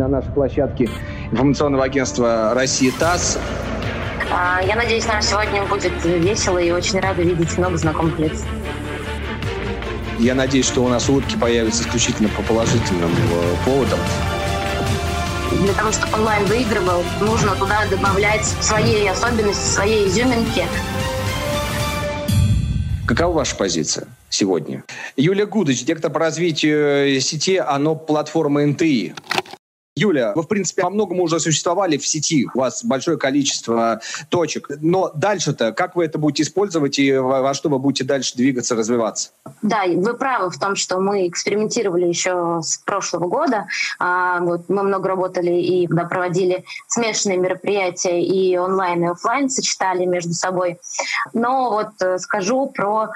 на нашей площадке информационного агентства «Россия ТАСС». А, я надеюсь, нам сегодня будет весело и очень рада видеть много знакомых лиц. Я надеюсь, что у нас улыбки появятся исключительно по положительным э, поводам. Для того, чтобы онлайн выигрывал, нужно туда добавлять свои особенности, свои изюминки. Какова ваша позиция сегодня? Юлия Гудыч, директор по развитию сети ОНО платформы НТИ. Юля, вы, в принципе, во многом уже существовали в сети, у вас большое количество точек, но дальше-то, как вы это будете использовать и во что вы будете дальше двигаться, развиваться? Да, вы правы в том, что мы экспериментировали еще с прошлого года. А, мы много работали и проводили смешанные мероприятия и онлайн, и офлайн сочетали между собой. Но вот э, скажу про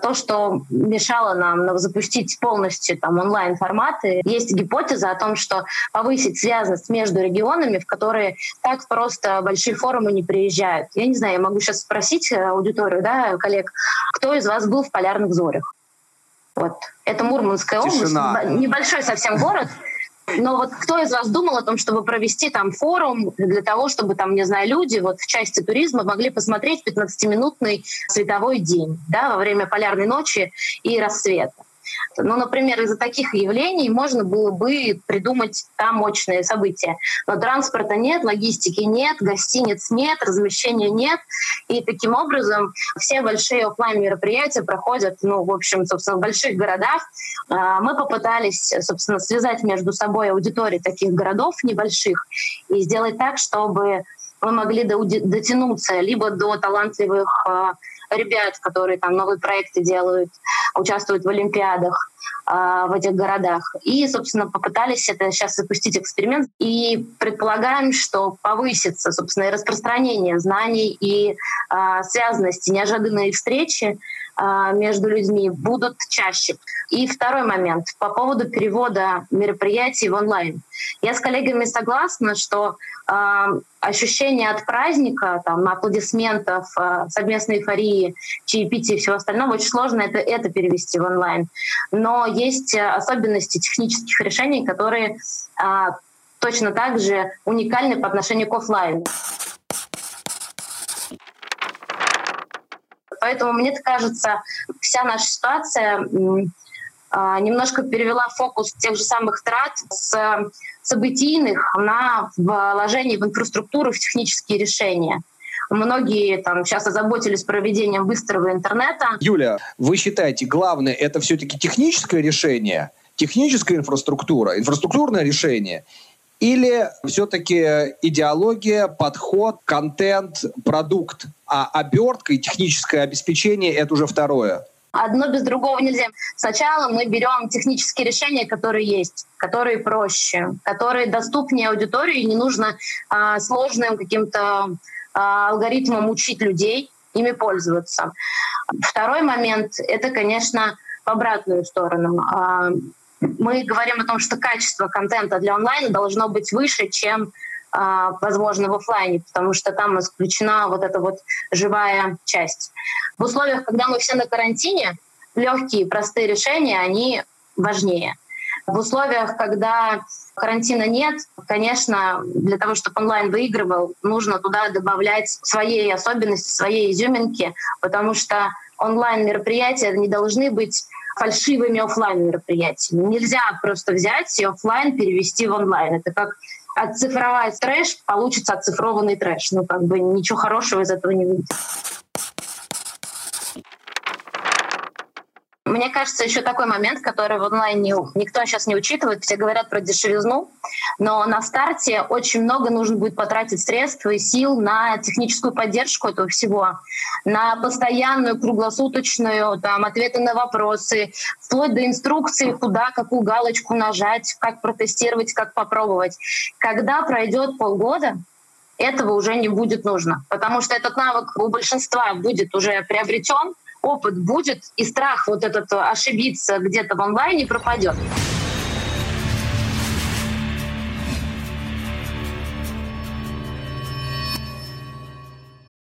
то, что мешало нам запустить полностью там онлайн форматы. Есть гипотеза о том, что повысить повысить связность между регионами, в которые так просто большие форумы не приезжают. Я не знаю, я могу сейчас спросить э, аудиторию, да, коллег, кто из вас был в полярных зорях? Вот. Это Мурманская Тишина. область, небольшой совсем город. Но вот кто из вас думал о том, чтобы провести там форум для того, чтобы там, не знаю, люди вот в части туризма могли посмотреть 15-минутный световой день да, во время полярной ночи и рассвета? Ну, например, из-за таких явлений можно было бы придумать там мощные события. Но транспорта нет, логистики нет, гостиниц нет, размещения нет. И таким образом все большие офлайн мероприятия проходят, ну, в общем, собственно, в больших городах. А, мы попытались, собственно, связать между собой аудитории таких городов небольших и сделать так, чтобы мы могли дотянуться либо до талантливых а, ребят, которые там новые проекты делают, участвуют в олимпиадах в этих городах. И, собственно, попытались это сейчас запустить эксперимент. И предполагаем, что повысится, собственно, и распространение знаний, и э, связанности, неожиданные встречи э, между людьми будут чаще. И второй момент по поводу перевода мероприятий в онлайн. Я с коллегами согласна, что э, ощущение от праздника, там, аплодисментов, э, совместной эйфории, чаепития и всего остального, очень сложно это, это перевести в онлайн. Но есть особенности технических решений, которые э, точно так же уникальны по отношению к офлайну. Поэтому мне кажется, вся наша ситуация а, немножко перевела фокус тех же самых трат с событийных на вложение в инфраструктуру, в технические решения. Многие там сейчас озаботились проведением быстрого интернета. Юля, вы считаете, главное это все-таки техническое решение, техническая инфраструктура, инфраструктурное решение, или все-таки идеология, подход, контент, продукт, а обертка и техническое обеспечение это уже второе? Одно без другого нельзя. Сначала мы берем технические решения, которые есть, которые проще, которые доступнее аудитории, не нужно а, сложным каким-то а, алгоритмом учить людей ими пользоваться. Второй момент — это, конечно, в обратную сторону. А, мы говорим о том, что качество контента для онлайна должно быть выше, чем а, возможно, в офлайне, потому что там исключена вот эта вот живая часть. В условиях, когда мы все на карантине, легкие, простые решения, они важнее. В условиях, когда карантина нет, конечно, для того, чтобы онлайн выигрывал, нужно туда добавлять свои особенности, свои изюминки, потому что онлайн-мероприятия не должны быть фальшивыми офлайн мероприятиями. Нельзя просто взять и офлайн перевести в онлайн. Это как оцифровать трэш, получится оцифрованный трэш. Ну, как бы ничего хорошего из этого не выйдет. Мне кажется, еще такой момент, который в онлайне никто сейчас не учитывает. Все говорят про дешевизну, но на старте очень много нужно будет потратить средств и сил на техническую поддержку этого всего, на постоянную круглосуточную там, ответы на вопросы, вплоть до инструкции, куда какую галочку нажать, как протестировать, как попробовать. Когда пройдет полгода, этого уже не будет нужно, потому что этот навык у большинства будет уже приобретен, опыт будет, и страх вот этот ошибиться где-то в онлайне пропадет.